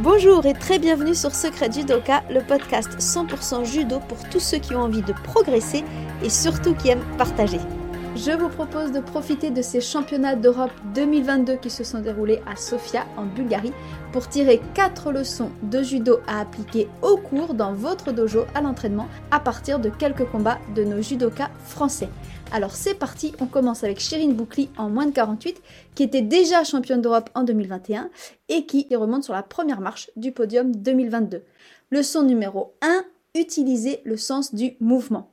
Bonjour et très bienvenue sur Secret Judoka, le podcast 100% judo pour tous ceux qui ont envie de progresser et surtout qui aiment partager. Je vous propose de profiter de ces championnats d'Europe 2022 qui se sont déroulés à Sofia en Bulgarie pour tirer 4 leçons de judo à appliquer au cours dans votre dojo à l'entraînement à partir de quelques combats de nos judokas français. Alors c'est parti, on commence avec Chérine Boukli en moins de 48 qui était déjà championne d'Europe en 2021 et qui remonte sur la première marche du podium 2022. Leçon numéro 1, utiliser le sens du mouvement.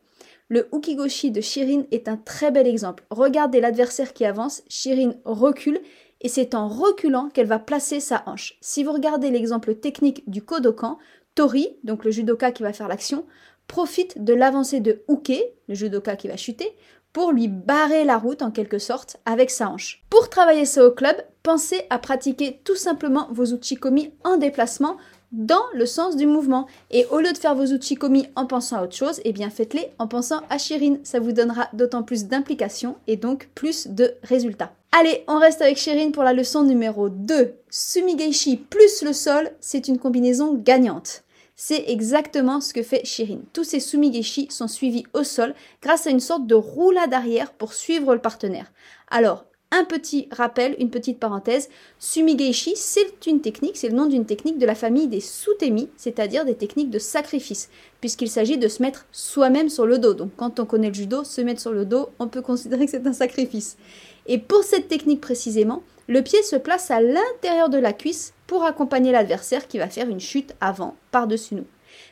Le Ukigoshi de Shirin est un très bel exemple. Regardez l'adversaire qui avance, Shirin recule et c'est en reculant qu'elle va placer sa hanche. Si vous regardez l'exemple technique du Kodokan, Tori, donc le judoka qui va faire l'action, profite de l'avancée de Uke, le judoka qui va chuter, pour lui barrer la route en quelque sorte avec sa hanche. Pour travailler ça au club, pensez à pratiquer tout simplement vos uchikomi en déplacement dans le sens du mouvement. Et au lieu de faire vos uchikomi en pensant à autre chose, eh bien faites-les en pensant à Shirin. Ça vous donnera d'autant plus d'implication et donc plus de résultats. Allez, on reste avec Shirin pour la leçon numéro 2. Sumigeishi plus le sol, c'est une combinaison gagnante. C'est exactement ce que fait Shirin. Tous ces sumigeshi sont suivis au sol grâce à une sorte de roulade arrière pour suivre le partenaire. Alors, un petit rappel, une petite parenthèse, Sumigeishi, c'est une technique, c'est le nom d'une technique de la famille des sutemi, c'est-à-dire des techniques de sacrifice, puisqu'il s'agit de se mettre soi-même sur le dos. Donc quand on connaît le judo, se mettre sur le dos, on peut considérer que c'est un sacrifice. Et pour cette technique précisément, le pied se place à l'intérieur de la cuisse pour accompagner l'adversaire qui va faire une chute avant, par-dessus nous.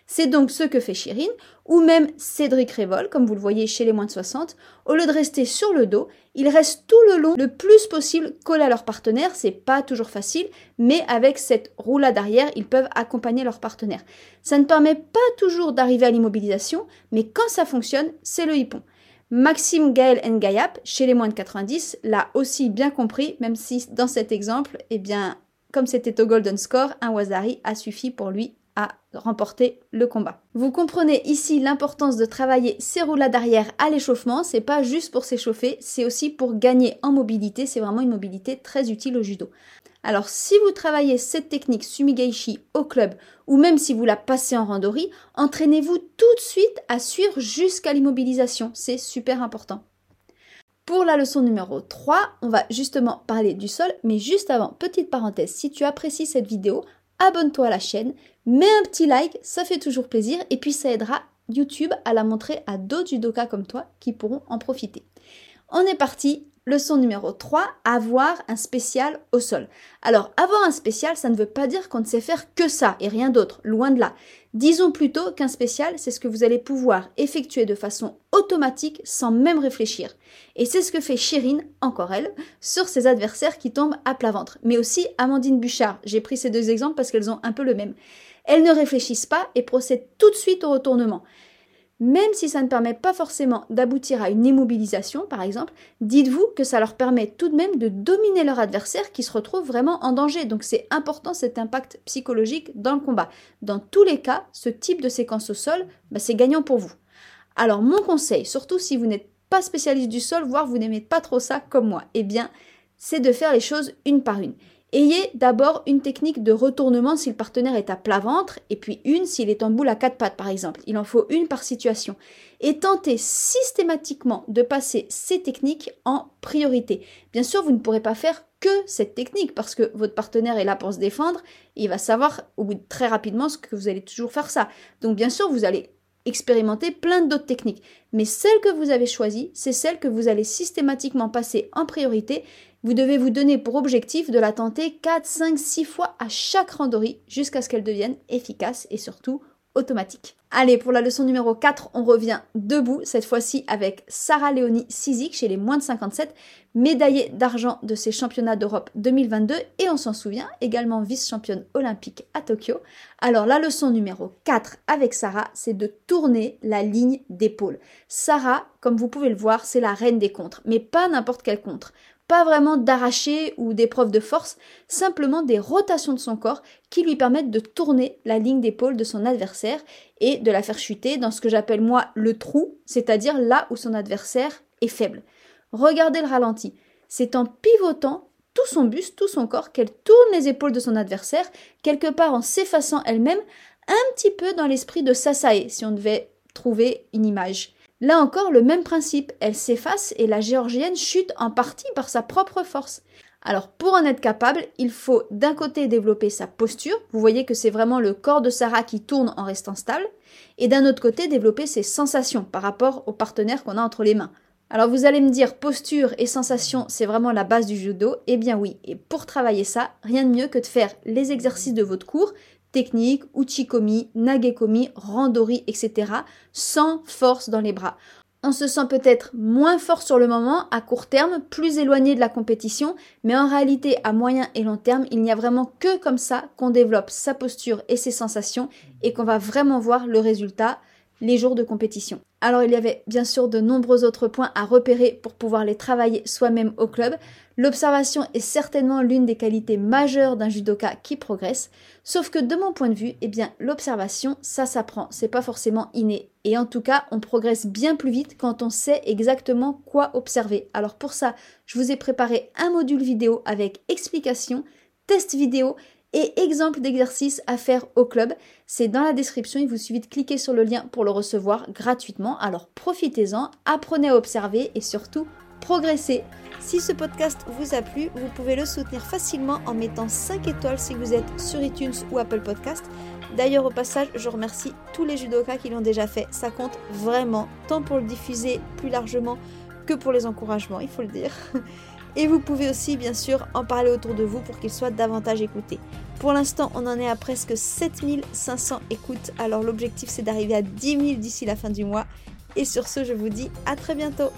C'est donc ce que fait Chirine, ou même Cédric Révol, comme vous le voyez chez les moins de 60. Au lieu de rester sur le dos, ils restent tout le long le plus possible collés à leur partenaire. C'est pas toujours facile, mais avec cette roulade arrière, ils peuvent accompagner leur partenaire. Ça ne permet pas toujours d'arriver à l'immobilisation, mais quand ça fonctionne, c'est le hippon. Maxime Gaël Ngayap, chez les moins de 90, l'a aussi bien compris, même si dans cet exemple, eh bien, comme c'était au Golden Score, un Wazari a suffi pour lui à remporter le combat. Vous comprenez ici l'importance de travailler ces roulades arrière à l'échauffement, c'est pas juste pour s'échauffer, c'est aussi pour gagner en mobilité, c'est vraiment une mobilité très utile au judo. Alors si vous travaillez cette technique Sumigaishi au club ou même si vous la passez en randori, entraînez-vous tout de suite à suivre jusqu'à l'immobilisation, c'est super important. Pour la leçon numéro 3, on va justement parler du sol, mais juste avant, petite parenthèse, si tu apprécies cette vidéo, abonne-toi à la chaîne, mets un petit like, ça fait toujours plaisir, et puis ça aidera YouTube à la montrer à d'autres judokas comme toi qui pourront en profiter. On est parti, Leçon numéro 3, avoir un spécial au sol. Alors, avoir un spécial, ça ne veut pas dire qu'on ne sait faire que ça et rien d'autre, loin de là. Disons plutôt qu'un spécial, c'est ce que vous allez pouvoir effectuer de façon automatique sans même réfléchir. Et c'est ce que fait Chérine, encore elle, sur ses adversaires qui tombent à plat ventre. Mais aussi Amandine Bouchard. J'ai pris ces deux exemples parce qu'elles ont un peu le même. Elles ne réfléchissent pas et procèdent tout de suite au retournement. Même si ça ne permet pas forcément d'aboutir à une immobilisation, par exemple, dites-vous que ça leur permet tout de même de dominer leur adversaire qui se retrouve vraiment en danger. Donc c'est important cet impact psychologique dans le combat. Dans tous les cas, ce type de séquence au sol, bah, c'est gagnant pour vous. Alors mon conseil, surtout si vous n'êtes pas spécialiste du sol, voire vous n'aimez pas trop ça comme moi, eh bien, c'est de faire les choses une par une. Ayez d'abord une technique de retournement si le partenaire est à plat ventre, et puis une s'il est en boule à quatre pattes par exemple. Il en faut une par situation. Et tentez systématiquement de passer ces techniques en priorité. Bien sûr, vous ne pourrez pas faire que cette technique parce que votre partenaire est là pour se défendre, et il va savoir très rapidement ce que vous allez toujours faire ça. Donc bien sûr, vous allez expérimenter plein d'autres techniques. Mais celle que vous avez choisie, c'est celle que vous allez systématiquement passer en priorité vous devez vous donner pour objectif de la tenter 4, 5, 6 fois à chaque randori jusqu'à ce qu'elle devienne efficace et surtout Allez, pour la leçon numéro 4, on revient debout, cette fois-ci avec Sarah Léonie Sizik chez les moins de 57, médaillée d'argent de ces championnats d'Europe 2022 et on s'en souvient, également vice-championne olympique à Tokyo. Alors la leçon numéro 4 avec Sarah, c'est de tourner la ligne d'épaule. Sarah, comme vous pouvez le voir, c'est la reine des contres, mais pas n'importe quel contre pas vraiment d'arracher ou d'épreuves de force, simplement des rotations de son corps qui lui permettent de tourner la ligne d'épaule de son adversaire et de la faire chuter dans ce que j'appelle moi le trou, c'est-à-dire là où son adversaire est faible. Regardez le ralenti. C'est en pivotant tout son buste, tout son corps, qu'elle tourne les épaules de son adversaire, quelque part en s'effaçant elle-même, un petit peu dans l'esprit de Sasae, si on devait trouver une image. Là encore, le même principe, elle s'efface et la géorgienne chute en partie par sa propre force. Alors pour en être capable, il faut d'un côté développer sa posture, vous voyez que c'est vraiment le corps de Sarah qui tourne en restant stable, et d'un autre côté développer ses sensations par rapport au partenaire qu'on a entre les mains. Alors vous allez me dire posture et sensation c'est vraiment la base du judo, eh bien oui, et pour travailler ça, rien de mieux que de faire les exercices de votre cours, technique, uchikomi, nagekomi, randori, etc., sans force dans les bras. On se sent peut-être moins fort sur le moment, à court terme, plus éloigné de la compétition, mais en réalité, à moyen et long terme, il n'y a vraiment que comme ça qu'on développe sa posture et ses sensations et qu'on va vraiment voir le résultat les jours de compétition. Alors il y avait bien sûr de nombreux autres points à repérer pour pouvoir les travailler soi-même au club. L'observation est certainement l'une des qualités majeures d'un judoka qui progresse, sauf que de mon point de vue, eh bien l'observation, ça s'apprend, c'est pas forcément inné. Et en tout cas, on progresse bien plus vite quand on sait exactement quoi observer. Alors pour ça, je vous ai préparé un module vidéo avec explication, test vidéo et exemple d'exercice à faire au club. C'est dans la description, il vous suffit de cliquer sur le lien pour le recevoir gratuitement. Alors profitez-en, apprenez à observer et surtout progressez. Si ce podcast vous a plu, vous pouvez le soutenir facilement en mettant 5 étoiles si vous êtes sur iTunes ou Apple Podcast. D'ailleurs, au passage, je remercie tous les judokas qui l'ont déjà fait. Ça compte vraiment, tant pour le diffuser plus largement que pour les encouragements, il faut le dire. Et vous pouvez aussi bien sûr en parler autour de vous pour qu'il soit davantage écouté. Pour l'instant, on en est à presque 7500 écoutes, alors l'objectif c'est d'arriver à 10 000 d'ici la fin du mois. Et sur ce, je vous dis à très bientôt